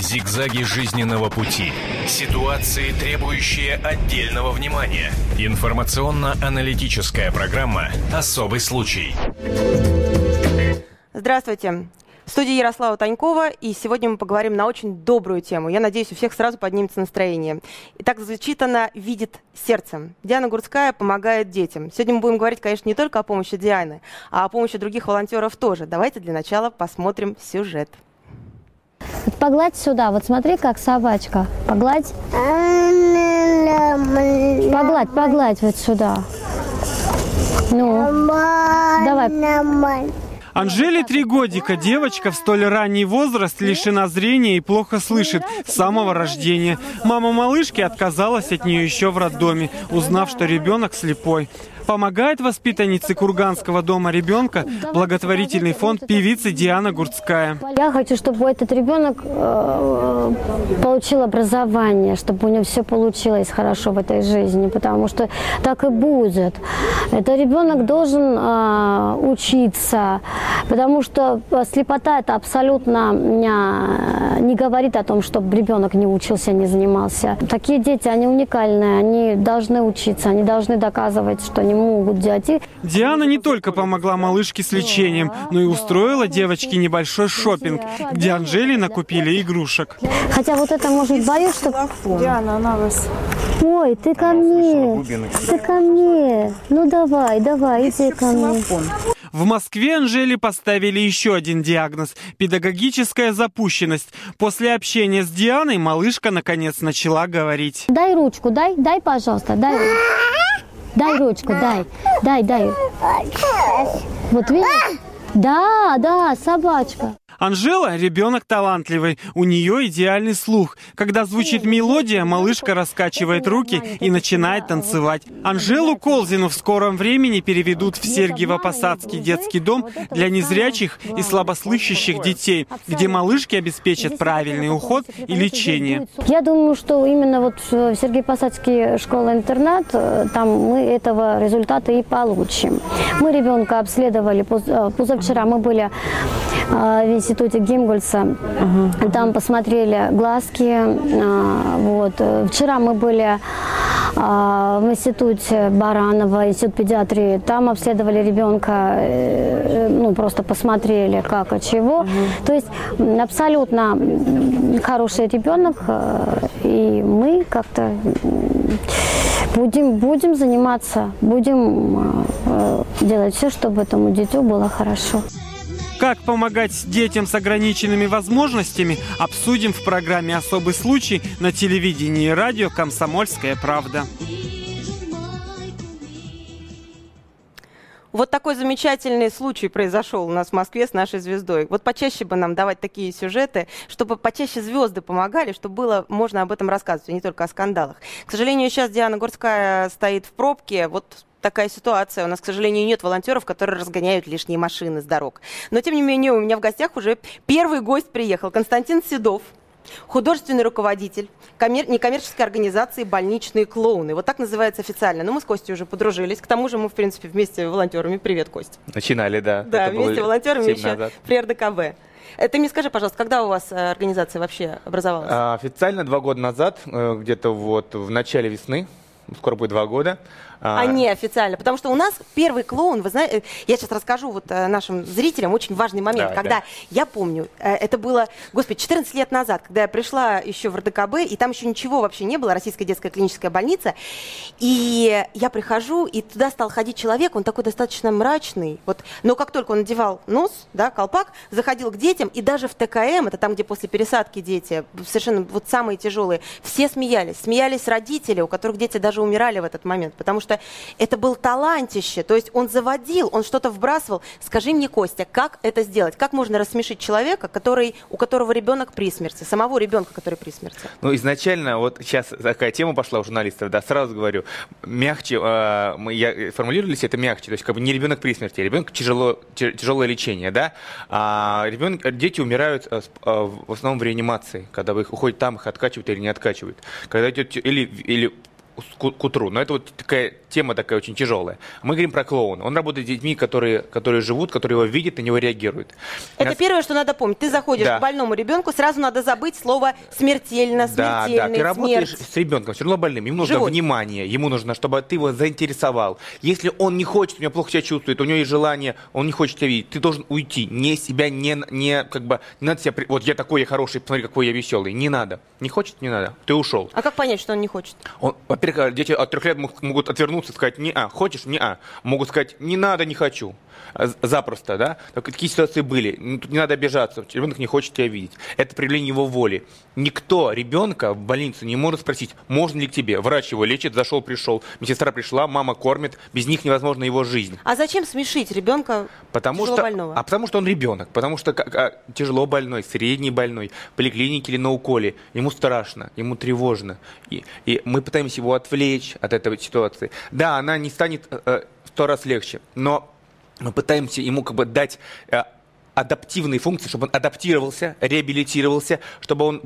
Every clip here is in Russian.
Зигзаги жизненного пути. Ситуации, требующие отдельного внимания. Информационно-аналитическая программа «Особый случай». Здравствуйте. В студии Ярослава Танькова, и сегодня мы поговорим на очень добрую тему. Я надеюсь, у всех сразу поднимется настроение. Итак, звучит она «Видит сердцем». Диана Гурцкая помогает детям. Сегодня мы будем говорить, конечно, не только о помощи Дианы, а о помощи других волонтеров тоже. Давайте для начала посмотрим сюжет. Вот погладь сюда, вот смотри, как собачка. Погладь. Погладь, погладь вот сюда. Ну, давай. Анжеле три годика. Девочка в столь ранний возраст лишена зрения и плохо слышит с самого рождения. Мама малышки отказалась от нее еще в роддоме, узнав, что ребенок слепой. Помогает воспитаннице Курганского дома ребенка благотворительный фонд певицы Диана Гурцкая. Я хочу, чтобы этот ребенок э, получил образование, чтобы у него все получилось хорошо в этой жизни, потому что так и будет. Это ребенок должен э, учиться, потому что слепота это абсолютно не говорит о том, чтобы ребенок не учился, не занимался. Такие дети, они уникальные, они должны учиться, они должны доказывать, что они могут делать. Диана не только помогла малышке с лечением, но и устроила девочке небольшой шопинг, где Анжели накупили игрушек. Хотя вот это может боюсь, что... Диана, она вас... Ой, ты ко мне, ты ко мне. Ну давай, давай, иди ко мне. В Москве Анжели поставили еще один диагноз – педагогическая запущенность. После общения с Дианой малышка наконец начала говорить. Дай ручку, дай, дай, пожалуйста, дай. Дай ручку, дай, дай, дай. Вот видишь? Да, да, собачка. Анжела – ребенок талантливый, у нее идеальный слух. Когда звучит мелодия, малышка раскачивает руки и начинает танцевать. Анжелу Колзину в скором времени переведут в Сергиево-Посадский детский дом для незрячих и слабослышащих детей, где малышки обеспечат правильный уход и лечение. Я думаю, что именно вот в Сергиево-Посадский школа-интернат, э, там мы этого результата и получим. Мы ребенка обследовали, э, позавчера мы были э, в институте Гимгульса. Угу. Там посмотрели глазки. А, вот. Вчера мы были а, в институте Баранова, институт педиатрии. Там обследовали ребенка, э, ну, просто посмотрели, как и чего. Угу. То есть абсолютно хороший ребенок, э, и мы как-то будем, будем заниматься, будем делать все, чтобы этому дитю было хорошо. Как помогать детям с ограниченными возможностями, обсудим в программе «Особый случай» на телевидении и радио «Комсомольская правда». Вот такой замечательный случай произошел у нас в Москве с нашей звездой. Вот почаще бы нам давать такие сюжеты, чтобы почаще звезды помогали, чтобы было можно об этом рассказывать, а не только о скандалах. К сожалению, сейчас Диана Горская стоит в пробке. Вот такая ситуация. У нас, к сожалению, нет волонтеров, которые разгоняют лишние машины с дорог. Но, тем не менее, у меня в гостях уже первый гость приехал. Константин Седов, художественный руководитель коммер... некоммерческой организации «Больничные клоуны». Вот так называется официально. Но мы с Костей уже подружились. К тому же мы, в принципе, вместе волонтерами. Привет, Кость. Начинали, да. Да, Это вместе волонтерами еще назад. при РДКБ. Ты мне скажи, пожалуйста, когда у вас э, организация вообще образовалась? А, официально два года назад, э, где-то вот в начале весны, скоро будет два года. А не официально. Потому что у нас первый клоун, вы знаете, я сейчас расскажу вот э, нашим зрителям очень важный момент. Давай, когда да. я помню, э, это было, господи, 14 лет назад, когда я пришла еще в РДКБ, и там еще ничего вообще не было, Российская детская клиническая больница, и я прихожу, и туда стал ходить человек, он такой достаточно мрачный, вот, но как только он надевал нос, да, колпак, заходил к детям, и даже в ТКМ, это там, где после пересадки дети, совершенно вот самые тяжелые, все смеялись, смеялись родители, у которых дети даже умирали в этот момент, потому что это был талантище, то есть он заводил, он что-то вбрасывал. Скажи мне, Костя, как это сделать? Как можно рассмешить человека, который, у которого ребенок при смерти, самого ребенка, который при смерти? Ну, изначально, вот сейчас такая тема пошла у журналистов, да, сразу говорю, мягче, э, мы, я, формулировались это мягче, то есть как бы не ребенок при смерти, а ребенок тяжело, тя- тяжелое лечение, да, а ребенок, дети умирают э, э, в основном в реанимации, когда вы их уходят там, их откачивают или не откачивают. Когда идет, или, или к, утру. Но это вот такая тема такая очень тяжелая. Мы говорим про клоуна. Он работает с детьми, которые, которые живут, которые его видят, на него реагируют. Это нас- первое, что надо помнить. Ты заходишь Да. к больному ребенку, сразу надо забыть слово смертельно, Да, смертельный, да, ты работаешь смерть. с ребенком, все равно больным. Ему нужно Живой. внимание, ему нужно, чтобы ты его заинтересовал. Если он не хочет, у него плохо себя чувствует, у него есть желание, он не хочет тебя видеть, ты должен уйти, не себя, не, не как бы, не надо себя, вот я такой, я хороший, посмотри, какой я веселый. Не надо. Не хочет, не надо. Ты ушел. А как понять, что он не хочет? Он, дети от трех лет мог- могут отвернуться и сказать, не а, хочешь, не а. Могут сказать, не надо, не хочу. Запросто, да? Так, такие ситуации были. Ну, Тут не надо обижаться. Ребенок не хочет тебя видеть. Это проявление его воли. Никто ребенка в больницу не может спросить, можно ли к тебе. Врач его лечит, зашел, пришел. Медсестра пришла, мама кормит. Без них невозможна его жизнь. А зачем смешить ребенка Потому тяжело что, больного? а потому что он ребенок, потому что как- а, тяжело больной, средний больной, в поликлинике или на уколе, ему страшно, ему тревожно, и, и мы пытаемся его отвлечь от этой ситуации. Да, она не станет э, э, в сто раз легче, но мы пытаемся ему как бы дать э, адаптивные функции, чтобы он адаптировался, реабилитировался, чтобы он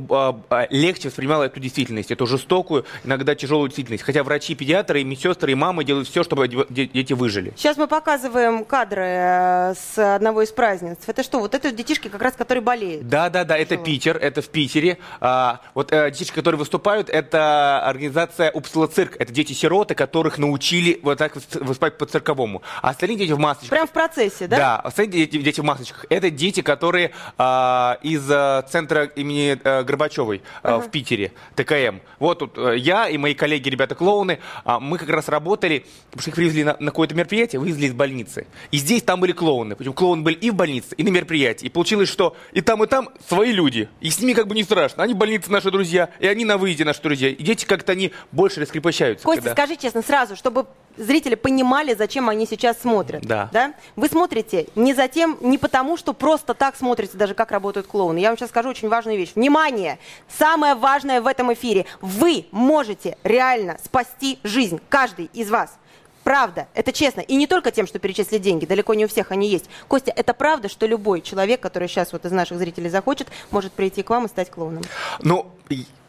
э, легче воспринимал эту действительность, эту жестокую, иногда тяжелую действительность. Хотя врачи, педиатры, и медсестры, и мамы делают все, чтобы де- дети выжили. Сейчас мы показываем кадры э, с одного из празднеств. Это что, вот это детишки, как раз которые болеют? Да, да, да, это Питер, это в Питере. А, вот э, детишки, которые выступают, это организация Упсала Цирк. Это дети-сироты, которых научили вот так выс- выступать по цирковому. А остальные дети в масочках. Прям в процессе, да? Да, остальные дети, дети в масочках. Это дети, которые а, из а, центра имени а, Горбачевой а, в Питере, ТКМ. Вот тут а, я и мои коллеги, ребята-клоуны, а, мы как раз работали, потому что их привезли на, на какое-то мероприятие, вывезли из больницы. И здесь там были клоуны. Причем клоуны были и в больнице, и на мероприятии. И получилось, что и там, и там свои люди. И с ними как бы не страшно. Они в больнице наши друзья, и они на выезде наши друзья. И дети как-то они больше раскрепощаются. Костя, когда- скажи честно, сразу, чтобы зрители понимали, зачем они сейчас смотрят. Да. Вы смотрите не за тем, не потому, что просто так смотрите, даже как работают клоуны. Я вам сейчас скажу очень важную вещь. Внимание! Самое важное в этом эфире. Вы можете реально спасти жизнь. Каждый из вас. Правда, это честно. И не только тем, что перечислили деньги, далеко не у всех они есть. Костя, это правда, что любой человек, который сейчас вот из наших зрителей захочет, может прийти к вам и стать клоуном? Ну,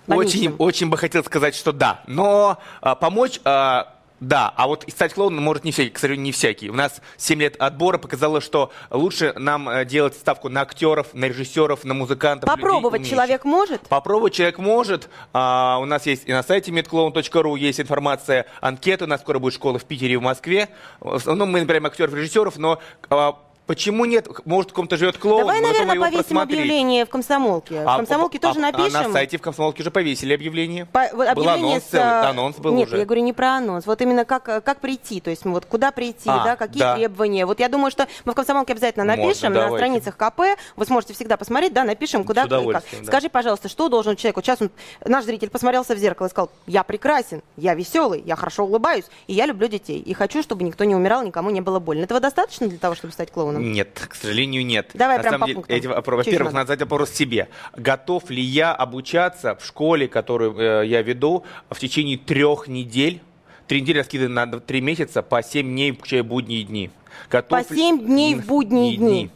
очень, очень бы хотел сказать, что да. Но а, помочь, а, да. А вот стать клоуном может не всякий, к сожалению, не всякий. У нас 7 лет отбора показало, что лучше нам э, делать ставку на актеров, на режиссеров, на музыкантов. людей Попробовать умеющих. человек может? Попробовать человек может. А, у нас есть и на сайте medclown.ru есть информация, анкеты. У нас скоро будет школа в Питере и в Москве. Основном мы набираем актеров, режиссеров, но а, почему нет? Может, в ком-то живет клоун, Давай, наверное, повесим объявление в комсомолке. В А, комсомолке а, тоже а, напишем. А на сайте в комсомолке уже повесили объявление. По- вот был объявление анонс с, целый. а, Анонс был Нет, уже. я говорю не про анонс. Вот именно как, как прийти. То есть вот куда прийти, А, да, какие да. требования. Вот я думаю, что мы в комсомолке обязательно Можно, напишем на давайте. страницах КП. Вы сможете всегда посмотреть, да, напишем, куда и как. да. Скажи, пожалуйста, что должен человек? Вот сейчас он, наш зритель посмотрелся в зеркало и сказал, я прекрасен, я веселый, я хорошо улыбаюсь, и я люблю детей. И хочу, чтобы никто не умирал, никому не было больно. Этого достаточно для того, чтобы стать клоуном? Нет, к сожалению, нет. Давай На прям самом по деле, эти во-первых, надо задать вопрос себе. Готов ли я обучаться в школе, которую э, я веду, в течение трех недель? Три недели раскиданы на три месяца по семь дней, включая будние дни. Готов По ли- 7 дней в будние дни.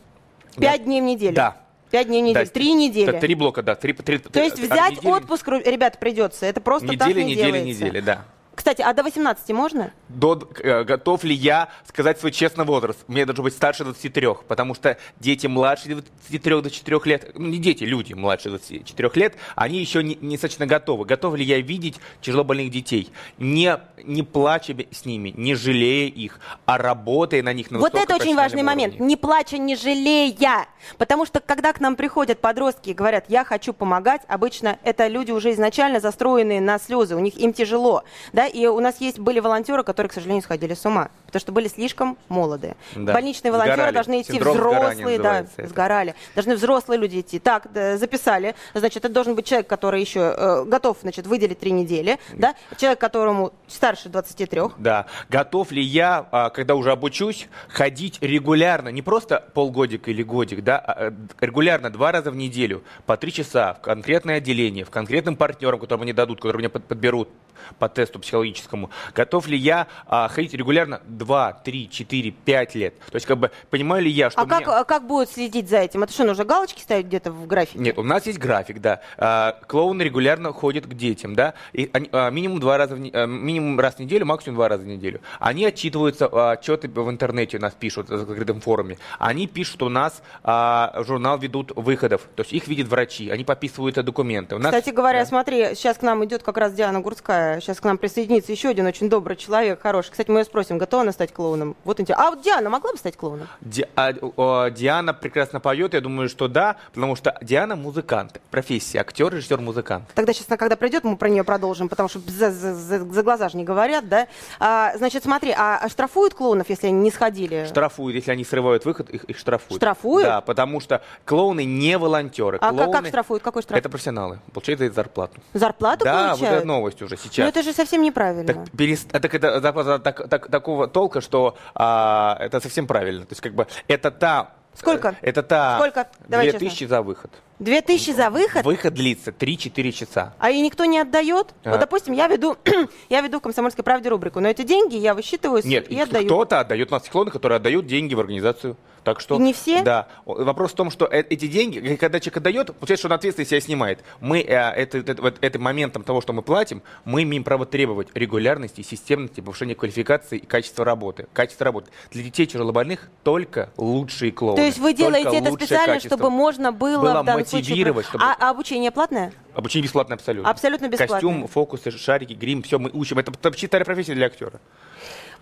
Пять дней в неделю. Да. Пять дней в неделю. Да, Три недели. да, Три блока, да. Три, три, То есть взять отпуск, ру- ребята, придется. Это просто так Неделя, не неделя, делается. неделя, да. Кстати, а до 18 можно? До, э, готов ли я сказать свой честный возраст? Мне должен быть старше 23, потому что дети младше 23 до 4 лет, ну не дети, люди младше 24 лет, они еще не, не достаточно готовы. Готов ли я видеть тяжелобольных детей? Не, не плача с ними, не жалея их, а работая на них на Вот это очень важный профессиональном момент. уровне. Не плача, не жалея. Потому что, когда к нам приходят подростки и говорят, я хочу помогать, обычно это люди уже изначально застроенные на слезы, у них им тяжело. Да? И у нас есть были волонтеры, которые, к сожалению, сходили с ума, потому что были слишком молодые. Да. Больничные волонтеры Сгорали. должны идти Синдром взрослые, да, это. сгорали. Должны взрослые люди идти. Так, да, записали. Значит, это должен быть человек, который еще э, готов, значит, выделить три недели. Да? Человек, которому старше 23. Да. Готов ли я, а, когда уже обучусь, ходить регулярно, не просто полгодика или годик, да, а, э, регулярно, два раза в неделю, по три часа в конкретное отделение, в конкретным партнерам, которым они дадут, которые мне под- подберут, по тесту психологическому, готов ли я а, ходить регулярно 2, 3, 4, 5 лет. То есть, как бы, понимаю ли я, что А мне- как, а как будут следить за этим? Это что, нужно галочки ставить где-то в графике? Нет, у нас есть график, да. А, клоуны регулярно ходят к детям, да. И а, минимум два раза в а, минимум раз в неделю, максимум два раза в неделю. Они отчитываются, а, отчеты в интернете у нас пишут в закрытом форуме. Они пишут, что у нас а, журнал ведут выходов, то есть их видят врачи, они подписываются документы. У нас- Кстати говоря, Да. смотри, сейчас к нам идет как раз Диана Гурская. Сейчас к нам присоединится еще один очень добрый человек, хороший. Кстати, мы ее спросим, готова она стать клоуном? Вот интересно. А вот Диана могла бы стать клоуном? Ди- а, о, Диана прекрасно поет, я думаю, что да, потому что Диана музыкант, профессия, актер, режиссер, музыкант. Тогда сейчас, когда придет, мы про нее продолжим, потому что за, за- за- за глаза же не говорят, да? А, значит, смотри, а, а штрафуют клоунов, если они не сходили? Штрафуют, если они срывают выход, их, их штрафуют. Штрафуют? Да, потому что клоуны не волонтеры. А как- клоуны как штрафуют? Какой штраф? Это профессионалы. Получают за зарплату. Зарплату да, вот получают? это новость уже Ну сейчас. это же совсем неправильно. Так, перес- а так это зарплата так- так- такого толка, что а, это совсем правильно. То есть как бы это та... Сколько? Это та... Сколько? Давай 2000 за выход. Две тысячи за выход? Выход длится 3-4 часа. А и никто не отдает? А. Вот, допустим, я веду, я веду в «Комсомольской правде» рубрику, но эти деньги я высчитываю Нет, и отдаю. кто-то отдает, у нас есть клоуны, которые отдают деньги в организацию. Так что, И не все? Да. Вопрос в том, что э- эти деньги, э, когда человек отдает, получается, что он ответственность себя снимает. Мы э, это, это- вот этим моментом того, что мы платим, мы имеем право требовать регулярности, системности, повышения квалификации и качества работы. Качество работы. Для детей тяжелобольных только лучшие клоуны. То есть вы делаете это специально, качество. чтобы можно было, Было в данном случае... мотивировать, чтобы- А, а обучение платное? Обучение бесплатное абсолютно. Абсолютно бесплатное. Костюм, фокусы, шарики, грим, все мы учим. Это вообще вторая профессия для актера.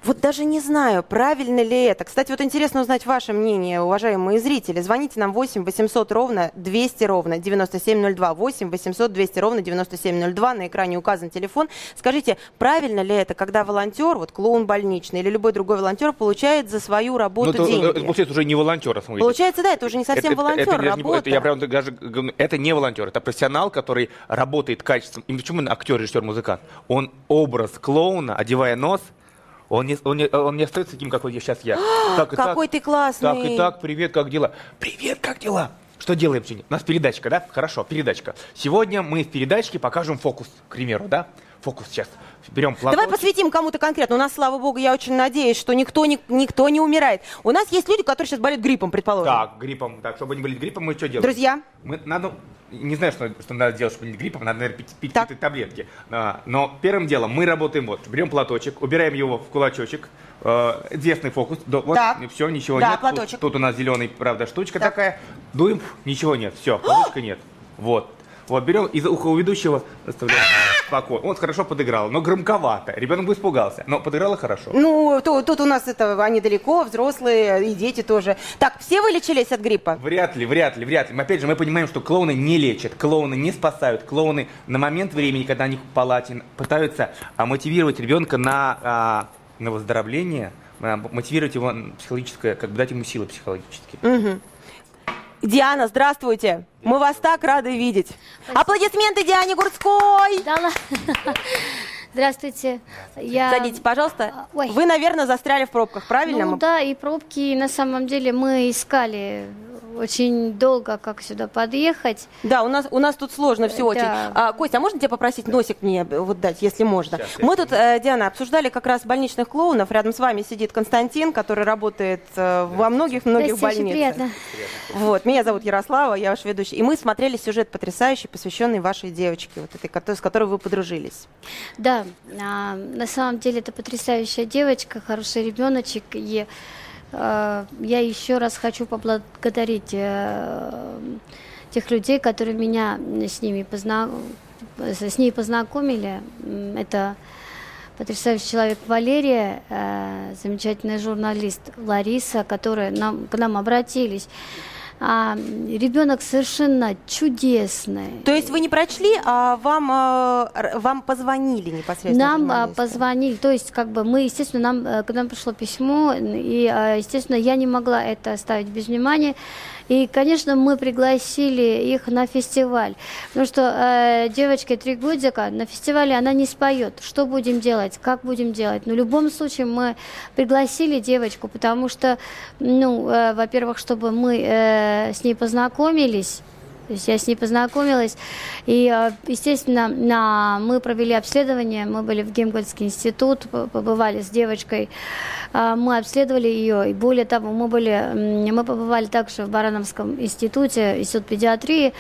Вот даже не знаю, правильно ли это. Кстати, вот интересно узнать ваше мнение, уважаемые зрители. Звоните нам 8 800 ровно 200 ровно 9702. 8 800 200 ровно 9702. На экране указан телефон. Скажите, правильно ли это, когда волонтер, вот клоун больничный или любой другой волонтер, получает за свою работу Ну, это, деньги? это получается уже не волонтер, смотрите. Получается, да, это уже не совсем Это- это- волонтер, это работа. это я прям даже это не волонтер, это профессионал, который работает качественно. И почему он актер, режиссер, музыкант? Он образ клоуна, одевая нос, он не, он не, он не остается таким, какой я сейчас я. Так и Какой так, ты классный. Так и так, привет, как дела? Привет, как дела? Что делаем сегодня? У нас передачка, да? Хорошо, передачка. Сегодня мы в передачке покажем фокус, к примеру, да? Фокус сейчас. Берем платочек. Давай посвятим кому-то конкретно. У нас, слава богу, я очень надеюсь, что никто не, никто не умирает. У нас есть люди, которые сейчас болеют гриппом, предположим. Так, гриппом. Так, чтобы не болеть гриппом, мы что делаем? Друзья, Мы надо, не знаю, что, что надо делать, чтобы не гриппом, надо, наверное, пить, пить какие-то таблетки. А, но первым делом мы работаем вот, берем платочек, убираем его в кулачочек, э, известный фокус, до- вот, Так. все, ничего Да, нет. Тут- платочек. Тут, у нас зеленый, правда, штучка Так. такая, дуем, ничего нет, все, платочка нет. Вот. Вот, берем из уха у ведущего, оставляем спокойно. Он хорошо подыграл, но громковато. Ребенок бы испугался, но подыграло хорошо. ну, то- тут у нас это, они далеко, взрослые и дети тоже. Так, все вылечились от гриппа? Вряд ли, вряд ли, вряд ли. Опять же, мы понимаем, что клоуны не лечат, клоуны не спасают. Клоуны на момент времени, когда они в палате, пытаются а, мотивировать ребенка на, а, на выздоровление, а, мотивировать его психологическое, как бы дать ему силы психологические. Диана, здравствуйте. Мы вас так рады видеть. Аплодисменты Диане Гурцкой. Да Здравствуйте. Я... Садитесь, пожалуйста. А, ой. Вы, наверное, застряли в пробках, правильно? Ну да, и пробки, на самом деле, мы искали очень долго, как сюда подъехать. Да, у нас, у нас тут сложно все Да. очень. А, Костя, а можно тебя попросить носик мне вот дать, если можно? Сейчас, Мы тут, э, Диана, обсуждали как раз больничных клоунов. Рядом с вами сидит Константин, который работает э, во многих-многих больницах. приятно. Вот, меня зовут Ярослава, я ваш ведущий. И мы смотрели сюжет потрясающий, посвященный вашей девочке, вот этой, с которой вы подружились. Да, а, на самом деле это потрясающая девочка, хороший ребеночек. И я еще раз хочу поблагодарить э, тех людей, которые меня с ними позна... с ней познакомили. Это потрясающий человек Валерия, э, замечательный журналист Лариса, которые нам, к нам обратились. А, ребенок совершенно чудесный. То есть вы не прочли, а вам, э, р- вам позвонили непосредственно? Нам а, позвонили, то есть как бы мы, естественно, нам, э, к нам пришло письмо, и, а, естественно, я не могла это оставить без внимания. И, конечно, мы пригласили их на фестиваль, потому что э, девочке три годика на фестивале она не споет. Что будем делать, как будем делать? Но в любом случае мы пригласили девочку, потому что, ну, э, во-первых, чтобы мы э, с ней познакомились, То есть я с ней познакомилась, и, э, естественно, на, мы провели обследование, мы были в Гемгольский институт, побывали с девочкой, а, мы обследовали ее, и более того, мы, были, мы побывали также в Барановском институте, институт педиатрии,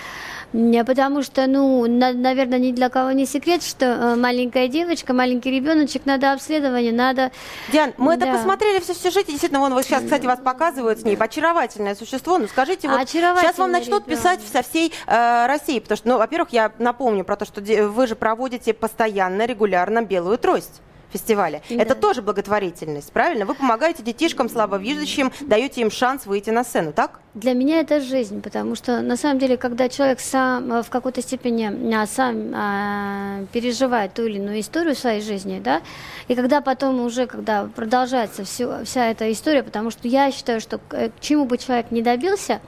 Потому что, ну, на, наверное, ни для кого не секрет, что э, маленькая девочка, маленький ребеночек, надо обследование, надо... Диан, мы да. это посмотрели все в сюжете, действительно, вон вот сейчас, кстати, вас показывают с ней, очаровательное существо, ну скажите, вот сейчас вам начнут ребенок. писать со всей э, России, потому что, ну, во-первых, я напомню про то, что вы же проводите постоянно, регулярно белую трость фестиваля. Да. Это тоже благотворительность, правильно? Вы помогаете детишкам слабовидящим, даете им шанс выйти на сцену, так? Для меня это жизнь, потому что на самом деле, когда человек сам э, в какой-то степени а, сам а, переживает ту или иную историю своей жизни, да, и когда потом уже, когда продолжается все, вся эта история, потому что я считаю, что к чему бы человек не добился,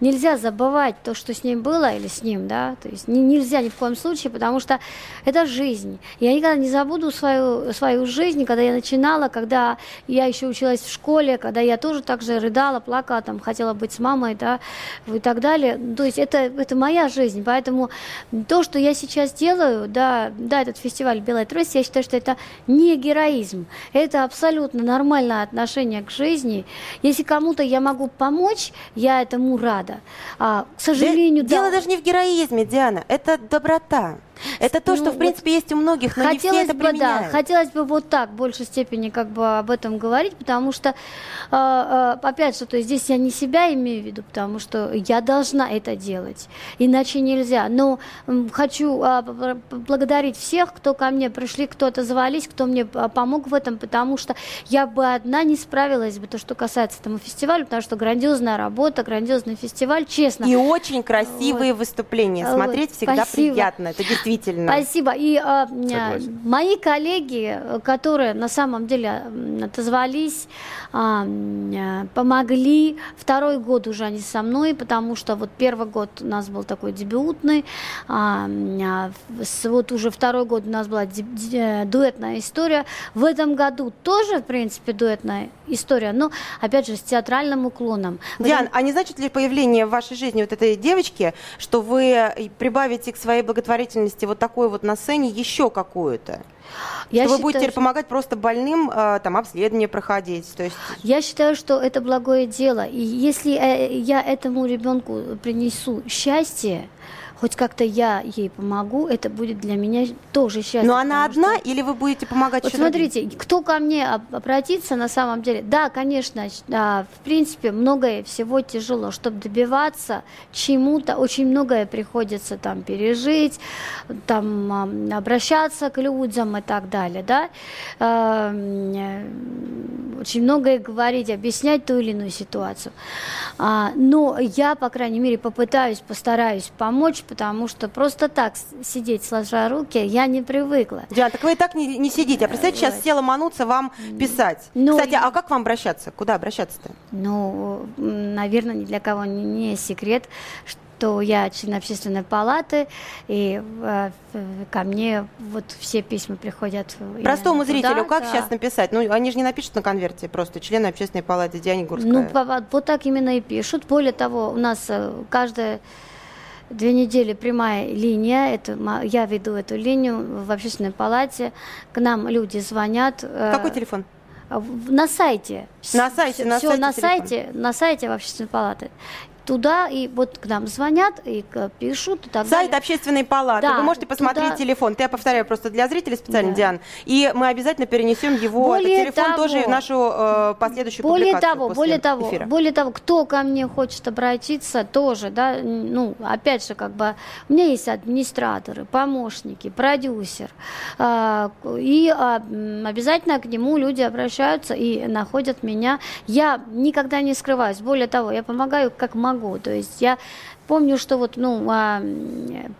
нельзя забывать то, что с ним было или с ним, да, то есть не, нельзя ни в коем случае, потому что это жизнь. Я никогда не забуду свою, свою жизнь, когда я начинала, когда я еще училась в школе, когда я тоже так же рыдала, плакала, там, хотела быть с мамой, мамой, да, и так далее. То есть это, это моя жизнь, поэтому то, что я сейчас делаю, да, да, этот фестиваль «Белая трость», я считаю, что это не героизм, это абсолютно нормальное отношение к жизни. Если кому-то я могу помочь, я этому рада. А, к сожалению, да. Дело даже не в героизме, Диана, это доброта. Это то, что, ну, в принципе, есть у многих, но хотелось не все это бы, применяют. Да, хотелось бы вот так в большей степени как бы об этом говорить, потому что, э, опять же, то есть здесь я не себя имею в виду, потому что я должна это делать, иначе нельзя. Но э, хочу э, благодарить всех, кто ко мне пришли, кто отозвались, кто мне помог в этом, потому что я бы одна не справилась бы, то, что касается этому фестиваля, потому что грандиозная работа, грандиозный фестиваль, честно. И очень красивые вот. выступления. Смотреть вот. всегда Спасибо. приятно. Это действительно действительно. Спасибо. И э, мои коллеги, которые на самом деле отозвались, э, помогли. Второй год уже они со мной, потому что вот первый год у нас был такой дебютный, э, вот уже второй год у нас была дуэтная история. В этом году тоже, в принципе, дуэтная история, но, опять же, с театральным уклоном. Диан, а не значит ли появление в вашей жизни вот этой девочки, что вы прибавите к своей благотворительности деятельности вот такой вот на сцене еще какую-то? Я что считаю, вы будете теперь помогать просто больным, э, там, обследование проходить. То есть... Я считаю, что это благое дело. И если э, я этому ребенку принесу счастье, хоть как-то я ей помогу, это будет для меня тоже счастье. Но она одна что... или вы будете помогать Вот смотрите, другим? кто ко мне обратится на самом деле? Да, конечно, в принципе, многое всего тяжело, чтобы добиваться чему-то, очень многое приходится там пережить, там обращаться к людям и так далее, да. Очень многое говорить, объяснять ту или иную ситуацию. А, но я, по крайней мере, попытаюсь, постараюсь помочь, потому что просто так сидеть сложа руки я не привыкла. Диана, так вы и так не, не сидите. А представьте, сейчас все ломанутся вам писать. Ну, Кстати, а как вам обращаться? Куда обращаться-то? Ну, наверное, ни для кого не, не секрет, что я член общественной палаты, и э, ко мне вот все письма приходят. Простому зрителю как да. сейчас написать? Ну, они же не напишут на конверте просто члены общественной палаты Диане Гурская. Ну, вот так именно и пишут. Более того, у нас э, каждая Две недели прямая линия, это, я веду эту линию в общественной палате, к нам люди звонят. Э, Какой телефон? На сайте. На сайте, на все сайте. на сайте, на сайте в общественной палаты туда, и вот к нам звонят, и пишут, и так Сайт далее. общественной палаты. Да, Вы можете посмотреть туда... телефон. Я повторяю просто для зрителей специально, да. Диан. И мы обязательно перенесем его, более телефон того, тоже в нашу э, последующую более публикацию того, более того, эфира. Более того, кто ко мне хочет обратиться, тоже, да, ну, опять же, как бы, у меня есть администраторы, помощники, продюсер, э, и э, обязательно к нему люди обращаются и находят меня. Я никогда не скрываюсь. Более того, я помогаю как могу могу. То есть я помню, что вот, ну, а,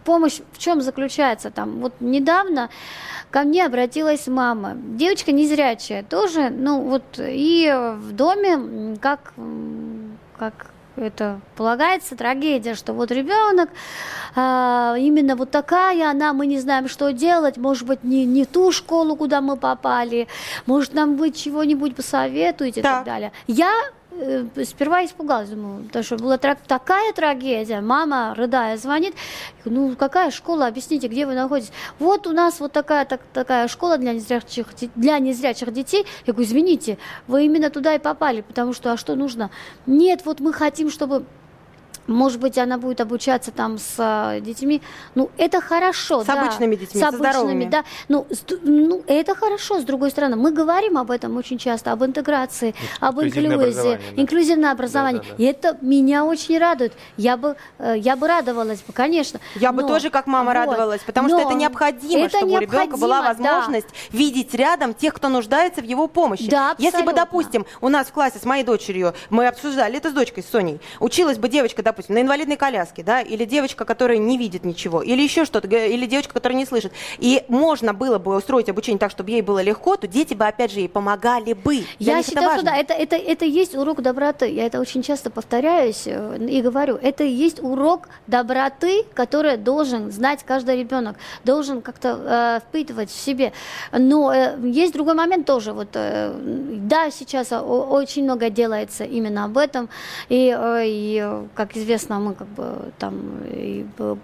помощь в чем заключается там. Вот недавно ко мне обратилась мама, девочка незрячая тоже, ну вот и в доме как как это полагается трагедия, что вот ребенок а, именно вот такая, она, мы не знаем, что делать, может быть, не, не ту школу, куда мы попали, может, нам вы чего-нибудь посоветуете да. и так далее. Я э, сперва испугалась, думаю, потому что была трак- такая трагедия. Мама, рыдая, звонит. Ну, какая школа? Объясните, где вы находитесь? Вот у нас вот такая, так, такая школа для незрячих, для незрячих детей. Я говорю, извините, вы именно туда и попали, потому что, а что нужно? Нет, вот мы хотим, чтобы может быть, она будет обучаться там с а, детьми. Ну, это хорошо. С да. обычными детьми, С обычными, здоровыми. да. Ну, с- ну, это хорошо, с другой стороны. Мы говорим об этом очень часто, об интеграции, об Инклюзивное инклюзии, образование, да. инклюзивное образование. Да-да-да. И это меня очень радует. Я бы, э, я бы радовалась бы, конечно. Я бы Но- тоже как мама вот. радовалась, потому что это необходимо, это чтобы у ребенка была необходимо, да. возможность видеть рядом тех, кто нуждается в его помощи. Да, Если бы, абсолютно. допустим, у нас в классе с моей дочерью, мы обсуждали это с дочкой, с Соней, училась бы девочка, допустим, на инвалидной коляске, да, или девочка, которая не видит ничего, или еще что-то, или девочка, которая не слышит, и можно было бы устроить обучение так, чтобы ей было легко, то дети бы, опять же, ей помогали бы. Для Я них это считаю, что да, это, это, это есть урок доброты. Я это очень часто повторяюсь э, и говорю. Это и есть урок доброты, который должен знать каждый ребенок, должен как-то э, впитывать в себе. Но э, есть другой момент тоже. Вот, э, да, сейчас очень много делается именно об этом. И, э, и, э, как известно, мы как бы там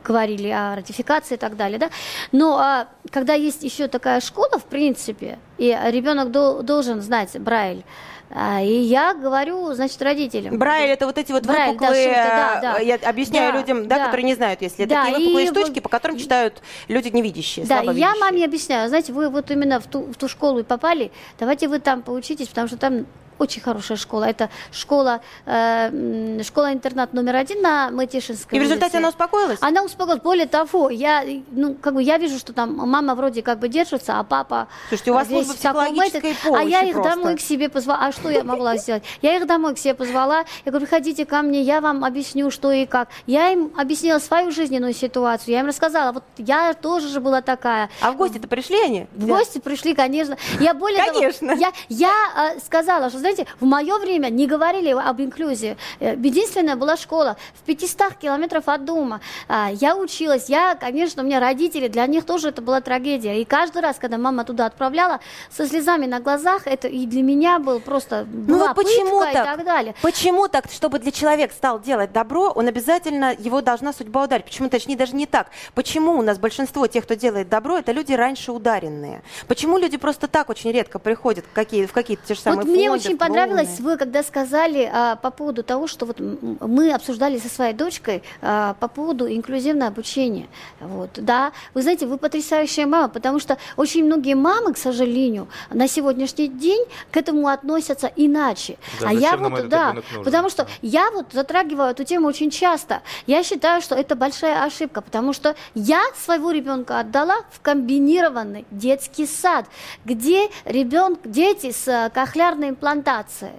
говорили о ратификации и так далее. Да? Но а, когда есть еще такая школа, в принципе, и ребенок дол- должен знать Брайль, а, и я говорю, значит, родителям. Брайль это вот эти вот Брайль, да, выпуклые, шрифты, да, да. э, я объясняю Да, людям, да, да. которые не знают, если Да, такие выпуклые и штучки, по которым читают люди невидящие, Да, я маме объясняю, знаете, вы вот именно в ту, в ту школу и попали, давайте вы там поучитесь, потому что там очень хорошая школа. Это школа, э, школа-интернат номер один на Мытишинской И в результате улице. она успокоилась? Она успокоилась. Более того, я, ну, как бы я вижу, что там мама вроде как бы держится, а папа... Слушайте, у вас весь служба в таком этом. А я их просто. домой к себе позвала. А что я могла сделать? Я их домой к себе позвала. Я говорю, приходите ко мне, я вам объясню, что и как. Я им объяснила свою жизненную ситуацию. Я им рассказала, вот я тоже же была такая. А в гости-то пришли они? В гости пришли, конечно. Я более того, Конечно. я, я э, сказала, что, знаете, в мое время не говорили об инклюзии. Э, Единственная была школа в 500 километров от дома. А, Я училась, я, конечно, у меня родители, для них тоже это была трагедия. И каждый раз, когда мама туда отправляла, со слезами на глазах, это и для меня был просто Ну была вот почему пытка так? и так далее. Почему так, чтобы для человека стал делать добро, он обязательно его должна судьба ударить? Почему, точнее, даже не так. Почему у нас большинство тех, кто делает добро, это люди раньше ударенные? Почему люди просто так очень редко приходят в, какие, в какие-то те же самые Вот мне фонды, очень понравилось, вы когда сказали а, по поводу того, что вот мы обсуждали со своей дочкой а, по поводу инклюзивного обучения. Вот, да, вы знаете, вы потрясающая мама, потому что очень многие мамы, к сожалению, на сегодняшний день к этому относятся иначе. Да, а я вот, да, потому что я вот затрагиваю эту тему очень часто. Я считаю, что это большая ошибка, потому что я своего ребенка отдала в комбинированный детский сад, где ребенок, дети с э, кохлеарной имплантацией.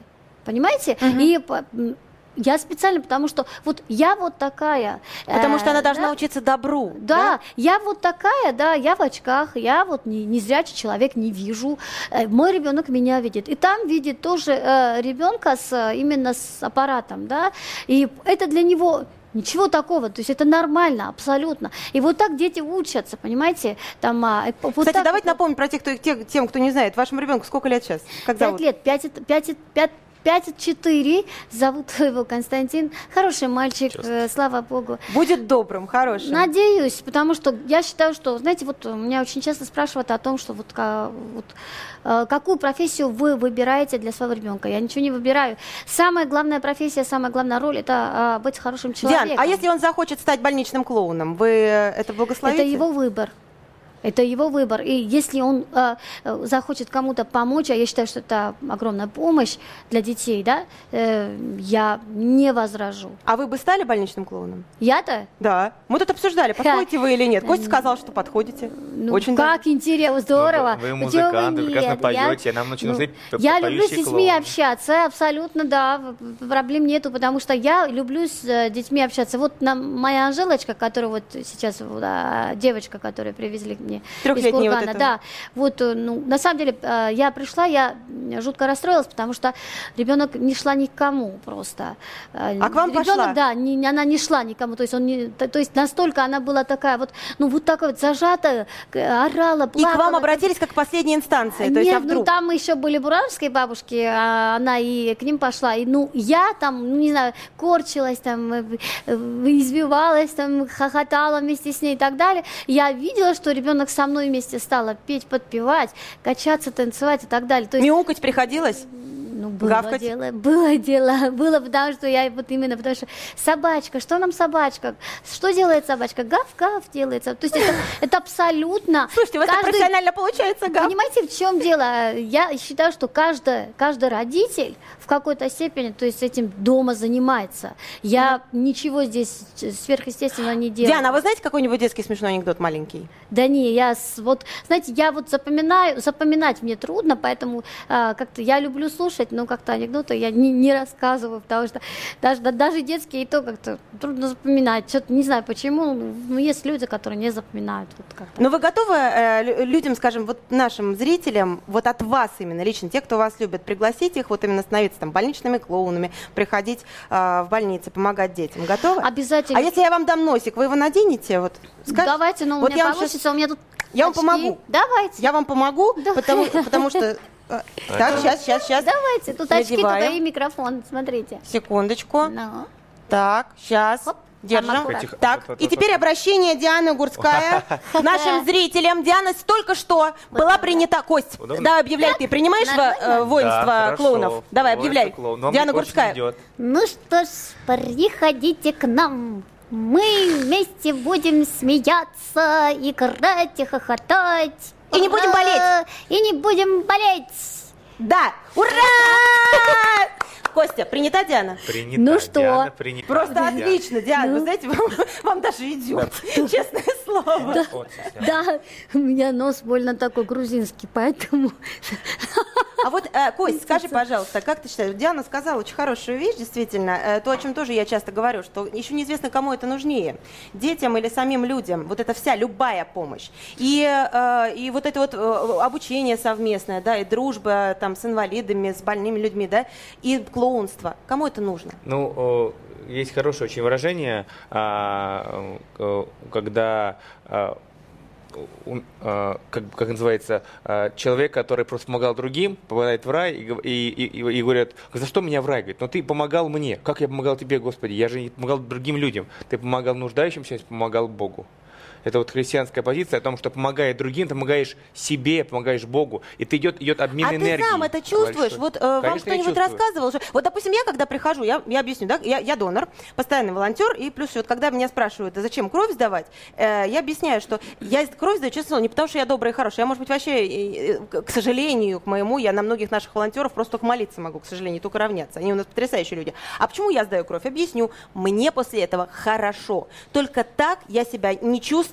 Понимаете? И по- м, я специально, потому что вот я вот такая. Потому э, что она должна да, учиться добру. да, я вот такая, да, я в очках, я вот не, не зрячий человек, не вижу. Э, мой ребенок меня видит. И там видит тоже э, ребенка с, э, именно с аппаратом, да. И это для него Ничего такого, то есть это нормально, абсолютно. И вот так дети учатся, понимаете? Там, а, э, вот Кстати, так давайте напомним про тех, кто, тех- тем, кто не знает. Вашему ребенку сколько лет сейчас? Как Пять зовут? лет, пять, и- пять, пять и четыре. Зовут его Константин. Хороший мальчик, э, слава богу. Будет добрым, хорошим. Надеюсь, потому что я считаю, что, знаете, вот меня очень часто спрашивают о том, что вот, вот, э, какую профессию вы выбираете для своего ребенка. Я ничего не выбираю. Самая главная профессия, самая главная роль – это э, быть хорошим человеком. Диан, а если он захочет стать больничным клоуном, вы это благословите? Это его выбор. Это его выбор. И если он э, э, захочет кому-то помочь, а я считаю, что это огромная помощь для детей, да, э, я не возражу. А вы бы стали больничным клоуном? Я-то? Да. Мы тут обсуждали, подходите вы или нет. Костя сказал, что подходите. Ну, Очень как интересно, здорово. вы музыкант, вы прекрасно нет? поете, нам очень нужны п- Я люблю с детьми клоуны. общаться, абсолютно, да, проблем нету, потому что я люблю с э, детьми общаться. Вот нам, моя Анжелочка, которая вот сейчас, а, девочка, которую привезли мне Трехлетний вот это. Да, вот, э, ну, на самом деле, э, я пришла, я жутко расстроилась, потому что ребенок не шла никому просто. Э, А к вам Ребенок, пошла? да, не, она не шла никому, то есть он не, то, есть настолько она была такая вот, ну вот такая вот зажатая, к- орала, И плакала. к вам обратились как к последней инстанции. То есть, Нет, а ну вдруг? там еще были буравские бабушки, а она и к ним пошла. И ну я там, ну не знаю, корчилась там, извивалась там, хохотала вместе с ней и так далее. Я видела, что ребенок со мной вместе стала петь, подпевать, качаться, танцевать и так далее. То есть Мяукать приходилось? ну, было Гавкать? дело, было дело, было, потому что я вот именно, потому что собачка, что нам собачка, что делает собачка, гав-гав делается, то есть это, это абсолютно... Слушайте, у вас каждый- профессионально получается, Гав. Понимаете, в чем дело? Я считаю, что каждый, каждый родитель в какой-то степени, то есть этим дома занимается. Я ничего здесь сверхъестественного не делаю. Диана, а вы знаете какой-нибудь детский смешной анекдот маленький? Да не, я вот, знаете, я вот запоминаю, запоминать мне трудно, поэтому а, как-то я люблю слушать, но как-то анекдоты я не, не рассказываю, потому что даже, да- даже детские и то как-то трудно запоминать. Что-то не знаю почему, но есть люди, которые не запоминают. Вот как-то. Но вы готовы э, лю- людям, скажем, вот нашим зрителям, вот от вас именно, лично те, кто вас любит, пригласить их, вот именно становиться там больничными клоунами, приходить э, в больницы, помогать детям? Готовы? Обязательно. А если я вам дам носик, вы его наденете? Вот, скажете? Давайте, ну у Вот меня я вам получится, щас- у меня тут Я вам очки. помогу. Давайте. Я вам помогу, потому, потому что... э, Так, сейчас, сейчас, сейчас. Давайте, тут очки, тут Надеваем. и микрофон, смотрите. Секундочку. Ну. Так, сейчас. Хоп, Держим. Тихо. Так, Вот, вот, и вот, теперь вот. обращение Дианы Гурская к нашим зрителям. Диана только что была принята кость. Удобно? Да, объявляй, ты принимаешь во- э, воинство Да, хорошо. клоунов? Давай, объявляй. клоунов. Вам Диана Гурская. идет. Ну что ж, приходите к нам. Мы вместе будем смеяться, играть и хохотать. И не будем болеть. И не будем болеть. Да, ура! Костя, принята Диана? Принята, Ну что? Диана, принята. Просто Диана. отлично, Диана. Вы знаете, вам, вам даже идет. Честное слово. Сейчас. Да, у меня нос больно такой грузинский, поэтому... А вот, э, Кость, скажи, пожалуйста, как ты считаешь, Диана сказала очень хорошую вещь, действительно, э, то, о чем тоже я часто говорю, что еще неизвестно, кому это нужнее, детям или самим людям, вот эта вся, любая помощь. И, э, и вот это вот э, обучение совместное, да, и дружба там с инвалидами, с больными людьми, да, и клоунство, кому это нужно? Ну, есть хорошее очень выражение, а, когда а, а, как, как называется, человек, который просто помогал другим, попадает в рай и, и, и, и- говорят, за что меня в рай? Говорит, но ты помогал мне. Как я помогал тебе, Господи? Я же не помогал другим людям. Ты помогал нуждающимся, помогал Богу. Это вот христианская позиция о том, что помогая другим, ты помогаешь себе, помогаешь Богу. И ты идет, идет обмен а энергией. ты сам это чувствуешь? большой. Вот э, вам Конечно, я кто-нибудь рассказывал? что- Вот, допустим, я когда прихожу, я, я объясню, да, я, я донор, постоянный волонтер, и плюс вот когда меня спрашивают, а зачем кровь сдавать, э, я объясняю, что я кровь сдаю, честно, не потому что я добрая и хорошая, я, может быть, вообще, э, к сожалению, к моему, я на многих наших волонтеров просто молиться могу, к сожалению, только равняться. Они у нас потрясающие люди. А почему я сдаю кровь? Объясню. Мне после этого хорошо. Только так я себя не чувствую,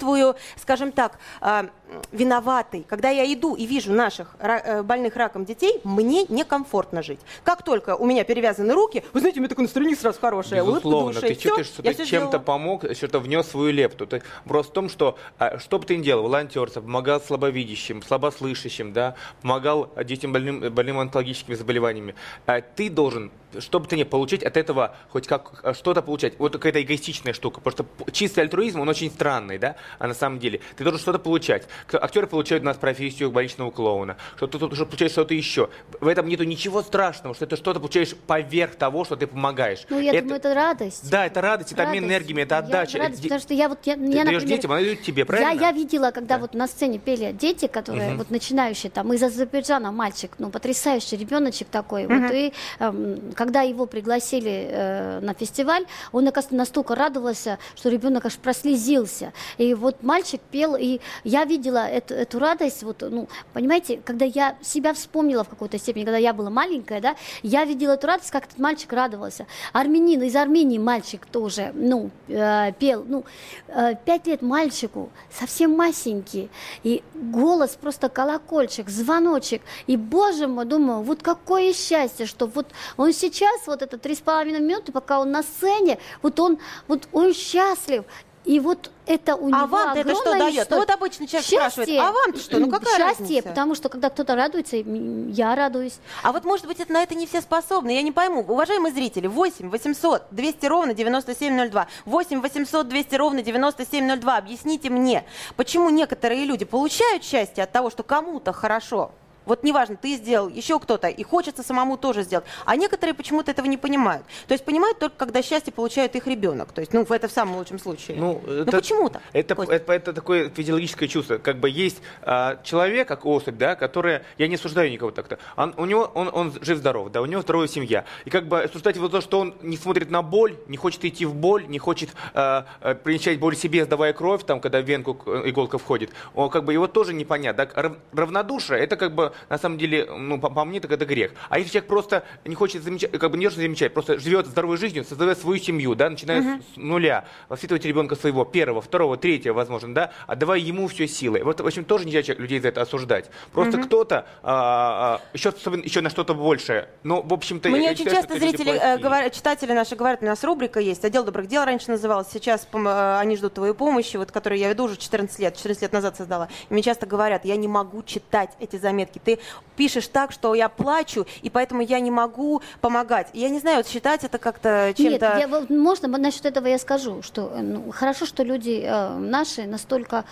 скажем так, а, виноватой. Когда я иду и вижу наших э, больных раком детей, мне некомфортно жить. Как только у меня перевязаны руки, вы знаете, у меня такое настроение сразу хорошее, улыбка Безусловно, в душе, ты чувствуешь, что ты чем-то помог, что-то внес свою лепту. То есть вопрос в том, что а, что бы ты ни делал, волонтерство, помогал слабовидящим, слабослышащим, да, помогал детям больным, больным онкологическими заболеваниями, а, ты должен, что бы ты ни получить от этого, хоть как а, что-то получать. Вот какая-то эгоистичная штука, потому что чистый альтруизм, он очень странный, да, а на самом деле ты должен что-то получать. Актеры получают у нас профессию больничного клоуна, что ты тут получаешь что-то еще. В этом нету ничего страшного, что ты что-то получаешь поверх того, что ты помогаешь. Ну, я думаю, это радость. Да, это радость, это обмен Радость. энергиями, это Я- отдача. радость, Это потому что я вот, я, Ты я, даешь например, детям, они дают тебе, я, правильно? я видела, когда Да. вот на сцене пели дети, которые Мгм. вот начинающие, там из Азербайджана мальчик, ну потрясающий ребеночек такой, вот и эм, когда его пригласили э, на фестиваль, он оказывается настолько радовался, что ребенок аж прослезился, и вот мальчик пел, и я видела эту, эту радость, вот, ну понимаете, когда я себя вспомнила в какой-то степени, когда я была маленькая, да, я видела эту радость, как этот мальчик радовался. Армянин из Армении мальчик тоже, ну э, пел, ну э, пять лет мальчику, совсем масенький, и голос просто колокольчик, звоночек. И, боже мой, думаю, вот какое счастье, что вот он сейчас, вот это три с половиной минуты, пока он на сцене, вот он, вот он счастлив. И вот это у него А вам это что дает? Ну вот обычный человек спрашивает, а вам что? Ну какая счастье, разница? потому что когда кто-то радуется, я радуюсь. А вот, может быть, это, на это не все способны. Я не пойму. Уважаемые зрители, 8 800 200 ровно 9702. 8 800 200 ровно 9702. Объясните мне, почему некоторые люди получают счастье от того, что кому-то хорошо, вот неважно, ты сделал, еще кто-то, и хочется самому тоже сделать. А некоторые почему-то этого не понимают. То есть понимают только, когда счастье получает их ребенок. То есть, ну, это в самом лучшем случае. Ну, это, почему так? Это, Костя? это, это такое физиологическое чувство. Как бы есть а, человек, как особь, да, которая, я не осуждаю никого так-то, он, у него, он, он жив-здоров, да, у него здоровая семья. И как бы осуждать его за то, что он не смотрит на боль, не хочет идти в боль, не хочет а, а, принять боль себе, сдавая кровь, там, когда в венку к- иголка входит, он, как бы его тоже непонятно. Рав- равнодушие, это как бы, на самом деле, ну, по, по мне, так это грех. А если человек просто не хочет замечать, как бы не замечать, просто живет здоровой жизнью, создает свою семью, да, начиная с- с нуля, воспитывать ребенка своего, первого, второго, третьего, возможно, да, отдавая ему все силы. Вот, в общем, тоже нельзя людей за это осуждать. Просто кто-то а, а, еще способен еще на что-то большее. Но, в общем-то, Мне очень считаю, часто зрители, э, говорят, читатели наши говорят, у нас рубрика есть, отдел добрых дел раньше называлась, сейчас э, они ждут твоей помощи, вот, которую я веду уже 14 лет, 14 лет назад создала. И мне часто говорят, я не могу читать эти заметки, ты пишешь так, что я плачу, и поэтому я не могу помогать. Я не знаю, вот считать это как-то Нет, чем-то... я, вот, можно насчет этого я скажу, что э, ну, хорошо, что люди э, наши настолько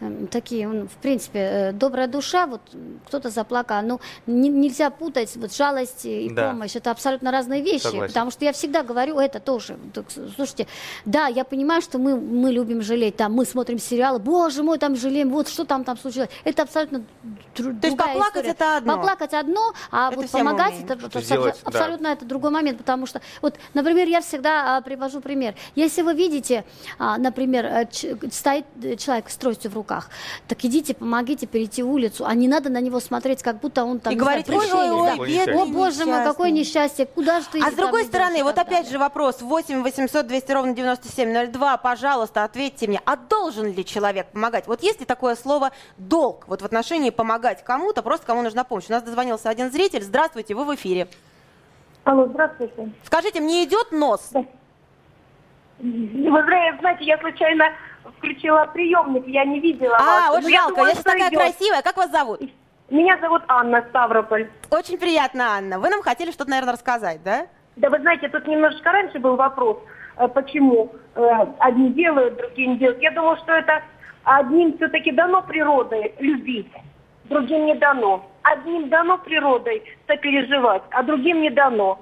э, такие, ну, в принципе, э, добрая душа, вот кто-то заплакал, ну не- нельзя путать вот жалость и Да. помощь, это абсолютно разные вещи, Согласен. потому что я всегда говорю это тоже. Так, слушайте, да, я понимаю, что мы мы любим жалеть, там мы смотрим сериалы, боже мой, там жалеем, вот что там там случилось, это абсолютно дру- То есть другая поплакать история. это одно. Поплакать одно, а Это вот помогать умеем. это, это сделать, да. абсолютно это другой момент, потому что, вот, например, я всегда а, привожу пример. Если вы видите, а, например, э, ч- стоит э, человек с тростью в руках, так идите, помогите перейти улицу, а не надо на него смотреть, как будто он там И говорить, ой, пришелец, ой, да. ой, бедный, О, боже мой, какое несчастный». несчастье, куда же ты А с другой стороны, вот опять далее. же вопрос 8 800 200 ровно 9702, пожалуйста, ответьте мне, а должен ли человек помогать? Вот есть ли такое слово долг вот в отношении помогать кому-то, просто кому нужна помощь? У нас дозвонился один зритель, здравствуйте, вы в эфире. Алло, здравствуйте. Скажите, мне идет нос? Вы зна- знаете, я случайно включила приемник, я не видела А, вас. вот Но я жалко, я сейчас что такая идет. красивая, как вас зовут? Меня зовут Анна Ставрополь. Очень приятно, Анна. Вы нам хотели что-то, наверное, рассказать, да? Да вы знаете, тут немножечко раньше был вопрос, э, почему э, одни делают, другие не делают. Я думаю, что это одним все-таки дано природой любить, другим не дано. Одним дано природой сопереживать, а другим не дано.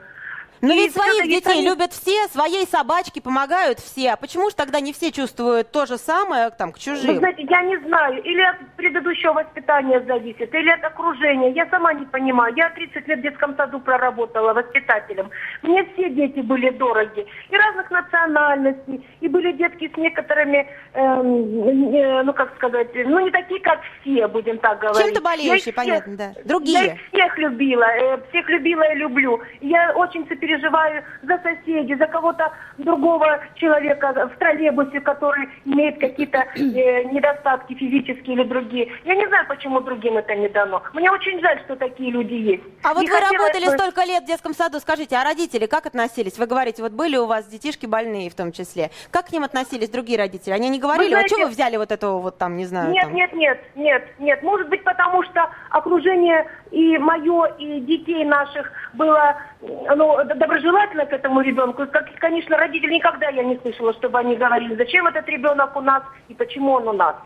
Но И ведь своих детей они- любят все, своей собачке помогают все. А почему же тогда не все чувствуют то же самое там, к Вы чужим? знаете, я не знаю, или от предыдущего воспитания зависит, или от окружения. Я сама не понимаю. Я 30 лет в детском саду проработала воспитателем. Мне все дети были дороги. И разных национальностей. И были детки с некоторыми, эм, э, ну как сказать, ну не такие, как все, будем так говорить. Чем-то Я болеющие, всех- понятно, да. Я Другие. их всех любила, э, всех любила и люблю. Я очень сопереживаю за соседей, за кого-то другого человека в троллейбусе, который имеет какие-то э, недостатки физические или другие. Я не знаю, почему другим это не дано. Мне очень жаль, что такие люди есть. А вот Не вы работали бы- столько лет в детском саду, скажите, а родители как относились? Вы говорите, вот были у вас детишки больные в том числе. Как к ним относились другие родители? Они не говорили, знаете- а что вы взяли вот этого вот там, не знаю, Нет, там? нет, нет, нет, нет. Может быть, потому что окружение и мое, и детей наших было ну, доброжелательно к этому ребенку. Как, конечно, родители никогда я не слышала, чтобы они говорили, зачем этот ребенок у нас и почему он у нас.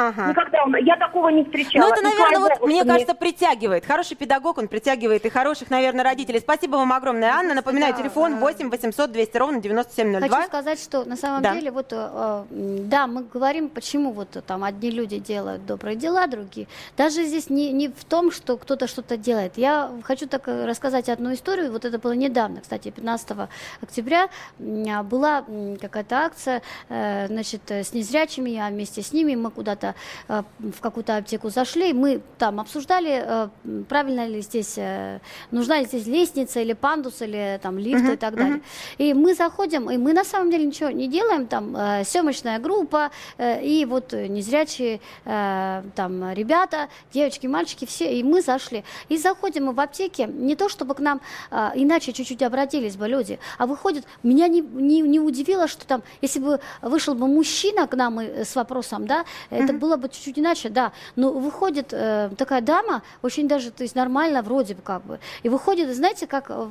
Ага. Никогда он- я такого не встречала. Ну, это, наверное, вот, богу, мне кажется, притягивает. Хороший педагог, он притягивает и хороших, наверное, родителей. Спасибо вам огромное, Анна. Напоминаю, да, телефон э, 8 800 200 ровно 9702. Хочу сказать, что на самом Да. деле, вот, э, э, да, мы говорим, почему вот там одни люди делают добрые дела, другие. Даже здесь не, не в том, что кто-то что-то делает. Я хочу так э, рассказать одну историю. Вот это было недавно, кстати, 15 октября а, была какая-то акция, э, значит, э, с незрячими, я вместе с ними, мы куда-то в какую-то аптеку зашли, мы там обсуждали, э, правильно ли здесь, э, нужна ли здесь лестница или пандус, или там лифт Мгм, и так далее. И мы заходим, и мы на самом деле ничего не делаем, там э, съемочная группа, э, и вот э, незрячие э, там ребята, девочки, мальчики, все, и мы зашли. И заходим мы в аптеке, не то чтобы к нам э, иначе чуть-чуть обратились бы люди, а выходит, меня не, не, не удивило, что там, если бы вышел бы мужчина к нам и, с вопросом, да, это было бы чуть-чуть иначе, да, но выходит э, такая дама, очень даже, то есть нормально вроде бы как бы, и выходит, знаете, как, э,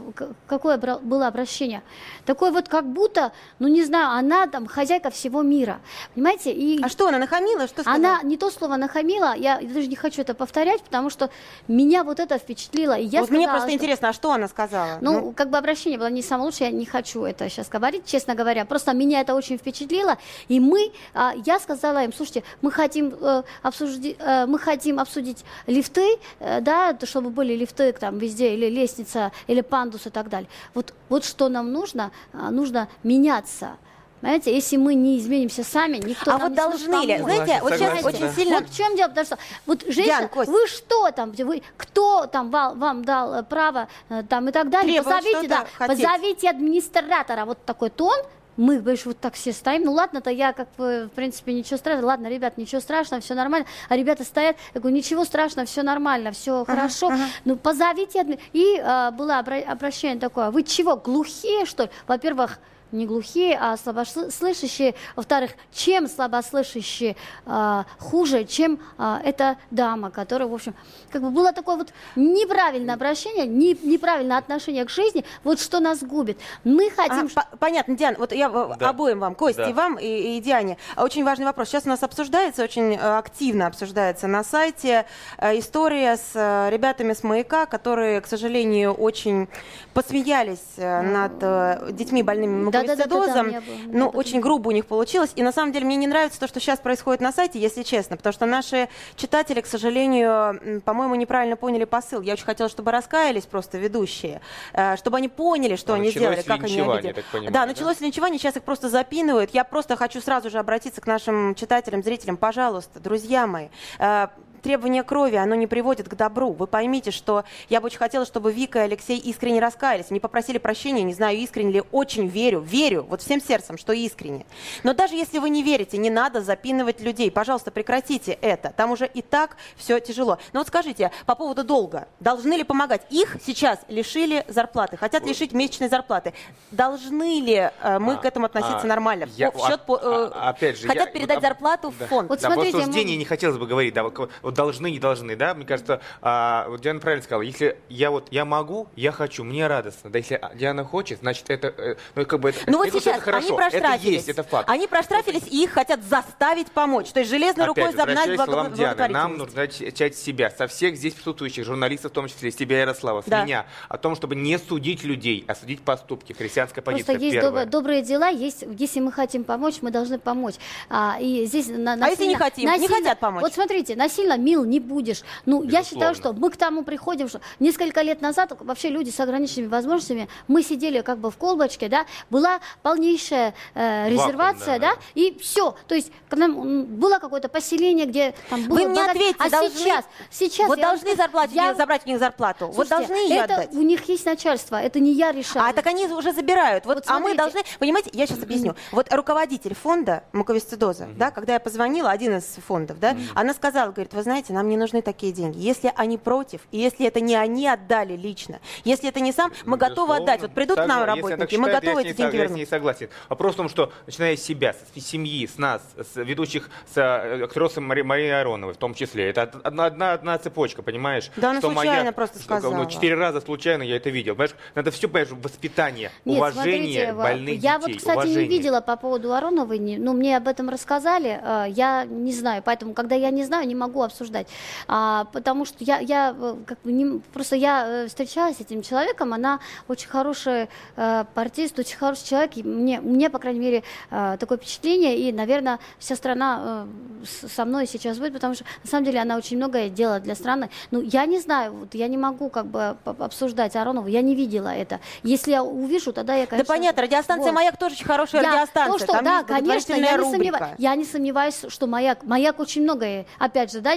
какое было обращение? Такое вот как будто, ну не знаю, она там хозяйка всего мира, понимаете, и... А что, она нахамила? Что сказала? Она не то слово нахамила, я даже не хочу это повторять, потому что меня вот это впечатлило. И я вот мне сказала, просто что- интересно, а что она сказала? ну, как бы обращение было не самое лучшее, я не хочу это сейчас говорить, честно говоря. Просто меня это очень впечатлило, и мы, а, я сказала им, слушайте, мы хотим, э, обсужди- э, мы хотим обсудить лифты, э, да, то, чтобы были лифты там везде, или лестница, или пандус и так далее. Вот, вот что нам нужно, а, нужно меняться. Понимаете, если мы не изменимся сами, никто А нам вот не сможет должны ли? помочь. Знаете, вот сейчас очень да. сильно... Вот в чем дело, потому что вот женщина, Кость. вы что там, вы кто там вам, вам дал э, право э, там и так далее, Требовать позовите, да, хотеть. позовите администратора, вот такой тон. Мы, говоришь, вот так все стоим. Ну ладно-то я, как бы, в принципе, ничего страшного. Ладно, ребят, ничего страшного, все нормально. А ребята стоят, я говорю, ничего страшного, все нормально, все хорошо. Ну позовите. И э, было обра- обращение такое, вы чего, глухие, что ли? Во-первых, не глухие, а слабослышащие. Во-вторых, чем слабослышащие а, хуже, чем а, эта дама, которая, в общем, как бы было такое вот неправильное обращение, не- неправильное отношение к жизни, вот что нас губит. Мы хотим... А, по- понятно, Диана, вот я э, Да. обоим вам, Кости, Да. и вам, и, и Диане. А Очень важный вопрос. Сейчас у нас обсуждается, очень э, активно обсуждается на сайте э, история с э, ребятами с «Маяка», которые, к сожалению, очень посмеялись э, над э, детьми больными Меня было- у меня Ну, об этом очень грубо у них получилось. И на самом деле мне не нравится то, что сейчас происходит на сайте, если честно, потому что наши читатели, к сожалению, по-моему, неправильно поняли посыл. Я очень хотела, чтобы раскаялись просто ведущие, э, чтобы они поняли, что А они сделали, как они обидели. так понимаю, да, да? началось линчевание, сейчас их просто запинывают. Я просто хочу сразу же обратиться к нашим читателям, зрителям. Пожалуйста, друзья мои, э, требование крови, оно не приводит к добру. Вы поймите, что я бы очень хотела, чтобы Вика и Алексей искренне раскаялись. Они попросили прощения, не знаю, искренне ли, очень верю, верю, вот всем сердцем, что искренне. Но даже если вы не верите, не надо запинывать людей. Пожалуйста, прекратите это. Там уже и так все тяжело. Но вот скажите, по поводу долга. Должны ли помогать? Их сейчас лишили зарплаты, хотят лишить месячной зарплаты. Должны ли э, мы А, к этому относиться а, нормально? я- в счет, по- э, а- а- опять же, хотят я- передать вот, а, зарплату да. в фонд. Вот да, смотрите, суждению мы- не хотелось бы говорить, да, вот, должны, не должны, да, мне кажется, а, вот Диана правильно сказала, если я вот, я могу, я хочу, мне радостно, да, если Диана хочет, значит, это, э, ну, как бы, это, Ну вот не сейчас это хорошо, они проштрафились. это есть, это факт. Они проштрафились и их хотят заставить помочь. То есть железной рукой Опять, загнать в к словам Дианы, нам начать с себя, со всех здесь присутствующих журналистов, в том числе с тебя, Ярослава, с Да. меня, о том, чтобы не судить людей, а судить поступки. Христианская позиция Просто есть первая. доб- добрые дела, есть, если мы хотим помочь, мы должны помочь. А, и здесь на, А если не насильно- хотим? Не насильно- хотят помочь? Вот смотрите, насильно мил не будешь. Ну, я считаю, Безусловно. что мы к тому приходим, что несколько лет назад вообще люди с ограниченными возможностями, мы сидели как бы в колбочке, да, была полнейшая э, резервация, да, да, и все. То есть к нам, было какое-то поселение, где там было Вы мне богат- ответьте, а должны- сейчас, сейчас Вот должны зарплату, я- забрать у них зарплату. вот Слушайте, должны ее это отдать. у них есть начальство, это не я решаю. А так они уже забирают. Вот, Вот а мы должны, понимаете, я сейчас объясню. Вот руководитель фонда муковисцидоза, да, когда я позвонила, один из фондов, да, она сказала, говорит, вы знаете, нам не нужны такие деньги. Если они против, и если это не они отдали лично, если это не сам, мы готовы Безусловно. отдать. Вот придут к нам работники, мы считает, готовы я эти деньги сог- Я с ней вернуть. согласен. Вопрос в том, что начиная с себя, с семьи, с нас, с ведущих, с э, актрисой Мари, Марии Ароновой в том числе. Это од- одна, одна, одна цепочка, понимаешь? Да она Что случайно просто что, сказала. Ну, четыре раза случайно я это видел. Понимаешь, надо все, понимаешь, воспитание, Нет, уважение смотрите, больных я детей. вот, кстати, уважение. не видела по поводу Ароновой, не- ну, мне об этом рассказали, э, я не знаю, поэтому, когда я не знаю, не могу обсудить обсуждать. А, потому что я, я э, как бы не, просто я э, встречалась с этим человеком, она очень хороший э, партист, очень хороший человек, и мне, мне, по крайней мере, э, такое впечатление, и, наверное, вся страна э, со мной сейчас будет, потому что, на самом деле, она очень многое делает для страны. Ну, я не знаю, вот, я не могу как бы обсуждать Аронову, я не видела это. Если я увижу, тогда я, Да конечно... понятно, радиостанция вот. «Маяк» тоже очень хорошая Я- радиостанция. то, что, Там да, конечно, я не, сомнева- рубрика. я не сомневаюсь, что маяк, маяк очень многое, опять же, да,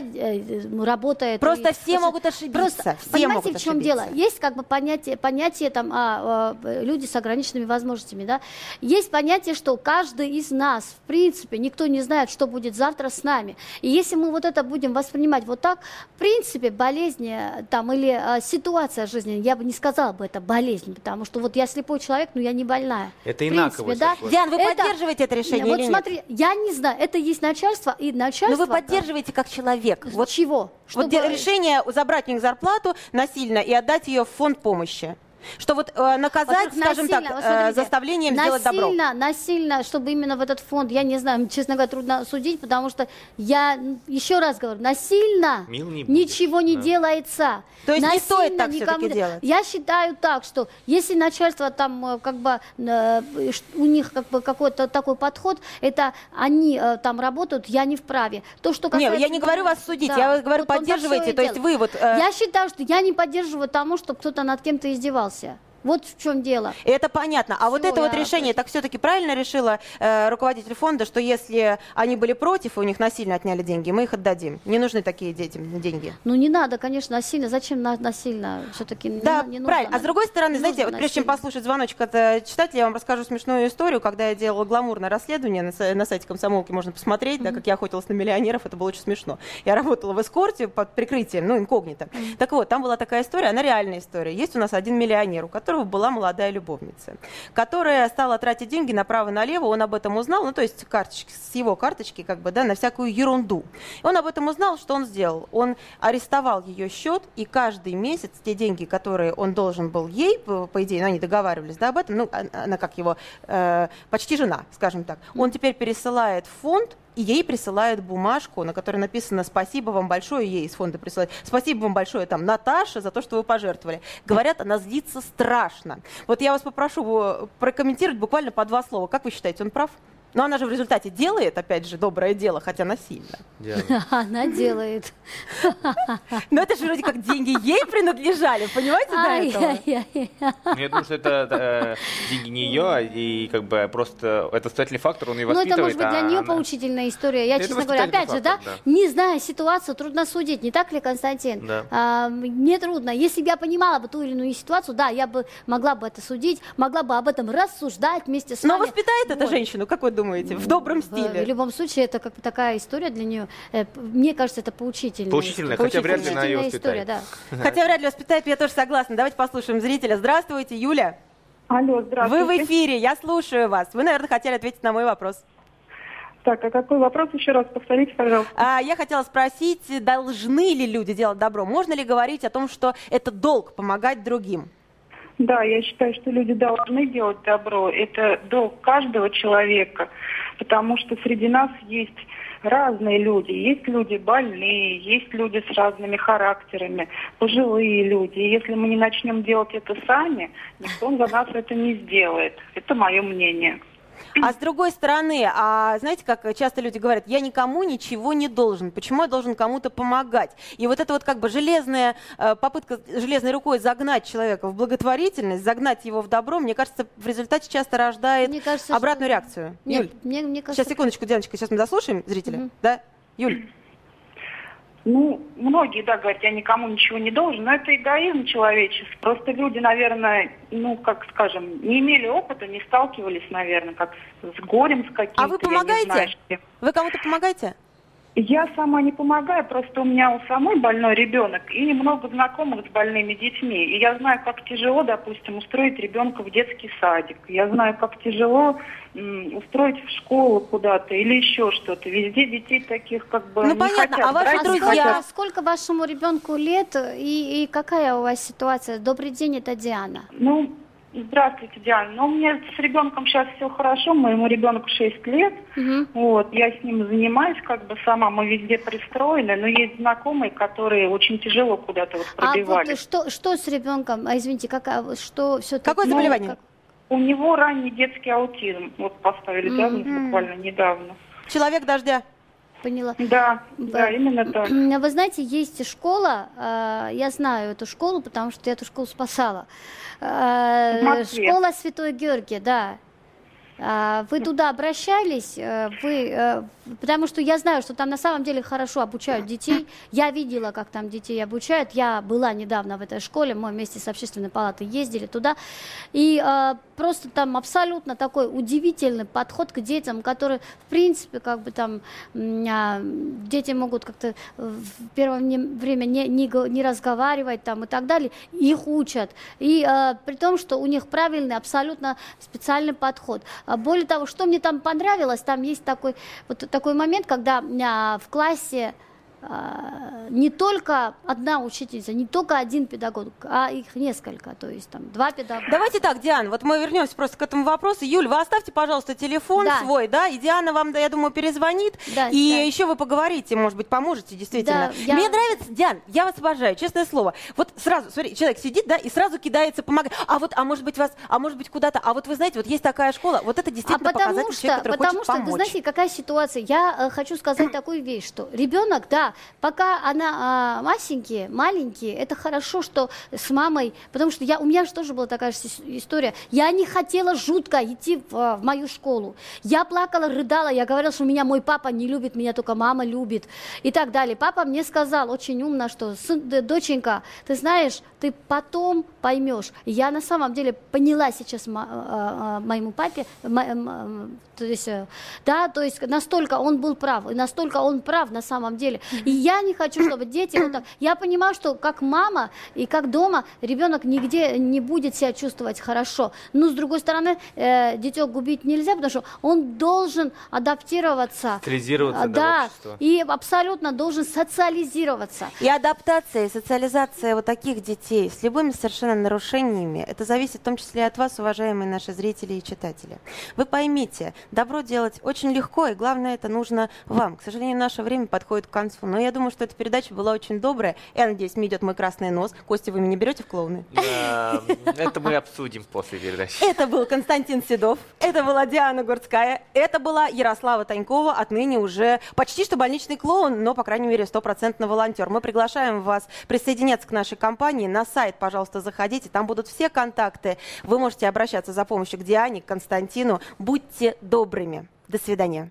работает. Просто и- все могут ошибиться, Просто, все понимаете, могут в чем ошибиться. дело? Есть как бы понятие, понятие там, а, а, люди с ограниченными возможностями, да. Есть понятие, что каждый из нас, в принципе, никто не знает, что будет завтра с нами. И если мы вот это будем воспринимать вот так, в принципе, болезнь э, там или а, ситуация жизненная, я бы не сказала бы это болезнь, потому что вот я слепой человек, но я не больная. Это инаково да. Диан, вы Это- поддерживаете это решение вот или нет? смотри, я не знаю, это есть начальство, и начальство... Но Ну, вы поддерживаете как человек. Вот Вот чего? Вот де- решение забрать у них зарплату насильно и отдать ее в фонд помощи. Что вот э, наказать, Во-первых, скажем насильно, так, вот э, смотрите, заставлением сделать добро. Насильно, насильно, чтобы именно в этот фонд, я не знаю, честно говоря, трудно судить, потому что я, еще раз говорю, насильно Мил не будешь, ничего не да. делается. То есть не Насильно стоит так никому не- делать? Я считаю так, что если начальство там э, как бы э, у них как бы какой-то такой подход, это они там работают, я не вправе. То, что Не, касается... я не говорю вас судить, Да, я говорю, вот и то есть вы вот... э, Я считаю, что я не поддерживаю тому, что кто-то над кем-то издевался растерялся. Вот в чем дело. Это понятно. А вот Всё, это вот решение, так все-таки правильно решила э, руководитель фонда, что если они были против и у них насильно отняли деньги, мы их отдадим. Не нужны такие детям деньги. Ну не надо, конечно, насильно. Зачем на- насильно? Все-таки Да, не, не нужно. правильно. А с другой стороны, не знаете, вот прежде чем послушать звоночек от э, читателя, я вам расскажу смешную историю. Когда я делала гламурное расследование, на, на сайте комсомолки можно посмотреть, да, как я охотилась на миллионеров, это было очень смешно. Я работала в эскорте под прикрытием, ну, инкогнито. Так вот, там была такая история, она реальная история. Есть у нас один миллионер, у которого была молодая любовница, которая стала тратить деньги направо-налево, он об этом узнал, ну, то есть карточки, с его карточки, как бы, да, на всякую ерунду. Он об этом узнал, что он сделал? Он арестовал ее счет, и каждый месяц те деньги, которые он должен был ей, по, по идее, ну, они договаривались, да, об этом, ну, а- она как его, э, почти жена, скажем так, он теперь пересылает в фонд, и ей присылают бумажку, на которой написано «Спасибо вам большое», ей из фонда присылают «Спасибо вам большое, там, Наташа, за то, что вы пожертвовали». Говорят, она злится страшно. Вот я вас попрошу э, прокомментировать буквально по два слова. Как вы считаете, он прав? Но она же в результате делает, опять же, доброе дело, хотя насильно. Диана. Она делает. Но это же вроде как деньги ей принадлежали, понимаете, до этого? Ну, Я думаю, что это э, деньги не ее, а и как бы просто это социальный фактор, он ее Ну, воспитывает. это может быть для а нее поучительная история. Я, честно говоря, воспитательный опять же, да, не зная ситуацию, трудно судить, не так ли, Константин? Да. А, мне трудно. Если бы я понимала бы ту или иную ситуацию, да, я бы могла бы это судить, могла бы об этом рассуждать вместе с Но вами. воспитает эта Вот. женщину, как вы думаете, в добром В, в стиле? любом случае, это как бы такая история для нее. Э, Мне кажется, это поучительная. Поучительная, история. хотя вряд ли она её Поучительная история, воспитает. да. Хотя вряд ли воспитает, я тоже согласна. Давайте послушаем зрителя. Здравствуйте, Юля. Алло, Вы здравствуйте. в эфире, я слушаю вас. Вы, наверное, хотели ответить на мой вопрос. Так, а какой вопрос еще раз повторите, пожалуйста? А, я хотела спросить, должны ли люди делать добро? Можно ли говорить о том, что это долг помогать другим? Да, я считаю, что люди должны делать добро. Это долг каждого человека, потому что среди нас есть разные люди. Есть люди больные, есть люди с разными характерами, пожилые люди. И если мы не начнем делать это сами, никто за нас это не сделает. Это мое мнение. А с другой стороны, а знаете, как часто люди говорят, я никому ничего не должен, почему я должен кому-то помогать? И вот это вот как бы железная э, попытка железной рукой загнать человека в благотворительность, загнать его в добро, мне кажется, в результате часто рождает Мне кажется, обратную что- реакцию. Нет, Юль, мне, мне кажется, сейчас секундочку, Дианочка, сейчас мы заслушаем зрителя, Мгм. да? Юль, Ну, многие, да, говорят, я никому ничего не должен, но это эгоизм человеческий. Просто люди, наверное, ну, как скажем, не имели опыта, не сталкивались, наверное, как с, с горем, с каким-то. а вы помогаете? знаю, чем. Вы кому-то помогаете? Я сама не помогаю, просто у меня у самой больной ребенок и много знакомых с больными детьми. И я знаю, как тяжело, допустим, устроить ребенка в детский садик. Я знаю, как тяжело м, устроить в школу куда-то или еще что-то. Везде детей таких как бы Ну, не понятно, хотят а ваши брать, друзья? хотят. Сколько вашему ребенку лет и, и какая у вас ситуация? Добрый день, это Диана. Ну, Здравствуйте, Диана. Ну, у меня с ребенком сейчас все хорошо. Моему ребенку 6 лет. Мгм. Вот, я с ним занимаюсь как бы сама. Мы везде пристроены. Но есть знакомые, которые очень тяжело куда-то вот А вот пробивались. что, что с ребенком? А, извините, как, что все-таки? Какое заболевание? У него ранний детский аутизм. Вот поставили диагноз Мгм. буквально недавно. Человек дождя. Поняла. Да, Да. именно так. Вы знаете, есть школа, э, я знаю эту школу, потому что я эту школу спасала. Москве. Школа Святой Георгий, да. А, Вы туда обращались, э, вы, э, потому что я знаю, что там на самом деле хорошо обучают детей. Я видела, как там детей обучают. Я была недавно в этой школе, мы вместе с общественной палатой ездили туда. И э, просто там абсолютно такой удивительный подход к детям, который, в принципе, как бы там а, дети могут как-то в первое время не, не, не разговаривать там и так далее. Их учат. И при том, что у них правильный, абсолютно специальный подход. А Более того, что мне там понравилось, там есть такой, вот такой момент, когда а, в классе не только одна учительница, не только один педагог, а их несколько, то есть там два педагога. Давайте так, Диана, вот мы вернемся просто к этому вопросу. Юль, вы оставьте, пожалуйста, телефон Да. свой, да, и Диана вам, да, я думаю, перезвонит, Да, и да. еще вы поговорите, может быть, поможете, действительно. Да, я- Мне нравится, Диан, я вас обожаю, честное слово. Вот сразу, смотри, человек сидит, да, и сразу кидается помогать. А вот, а может быть, вас, а может быть, куда-то, а вот вы знаете, вот есть такая школа, вот это А действительно потому показатель что, человека, который потому хочет что, помочь. вы знаете, какая ситуация? Я э, хочу сказать такую вещь, что ребенок, да, пока она а, масенький, маленький, это хорошо, что с мамой, потому что я, у меня же тоже была такая же ис- история. Я не хотела жутко идти в, а, в мою школу. Я плакала, рыдала, я говорила, что меня мой папа не любит, меня только мама любит и так далее. Папа мне сказал очень умно, что «Сын, доченька, ты знаешь, ты потом поймешь. Я на самом деле поняла сейчас а, а, моему папе, то есть, э, да, то есть настолько он был прав, и настолько он прав на самом деле. И я не хочу, чтобы дети вот так. Я понимаю, что как мама и как дома ребенок нигде не будет себя чувствовать хорошо. Но с другой стороны, э, детек губить нельзя, потому что он должен адаптироваться. Социализироваться, да, и абсолютно должен социализироваться. И адаптация, и социализация вот таких детей с любыми совершенно нарушениями, это зависит в том числе и от вас, уважаемые наши зрители и читатели. Вы поймите, добро делать очень легко, и главное, это нужно вам. К сожалению, наше время подходит к концу, но я думаю, что эта передача была очень добрая. Я надеюсь, мне идет мой красный нос. Костя, вы меня берете в клоуны? Да, Это мы обсудим после передачи. Это был Константин Седов, это была Диана Гурцкая, это была Ярослава Танькова, отныне уже почти что больничный клоун, но, по крайней мере, стопроцентно волонтер. Мы приглашаем вас присоединяться к нашей компании. На сайт, пожалуйста, заходите, там будут все контакты. Вы можете обращаться за помощью к Диане, к Константину. Будьте добрыми. До свидания.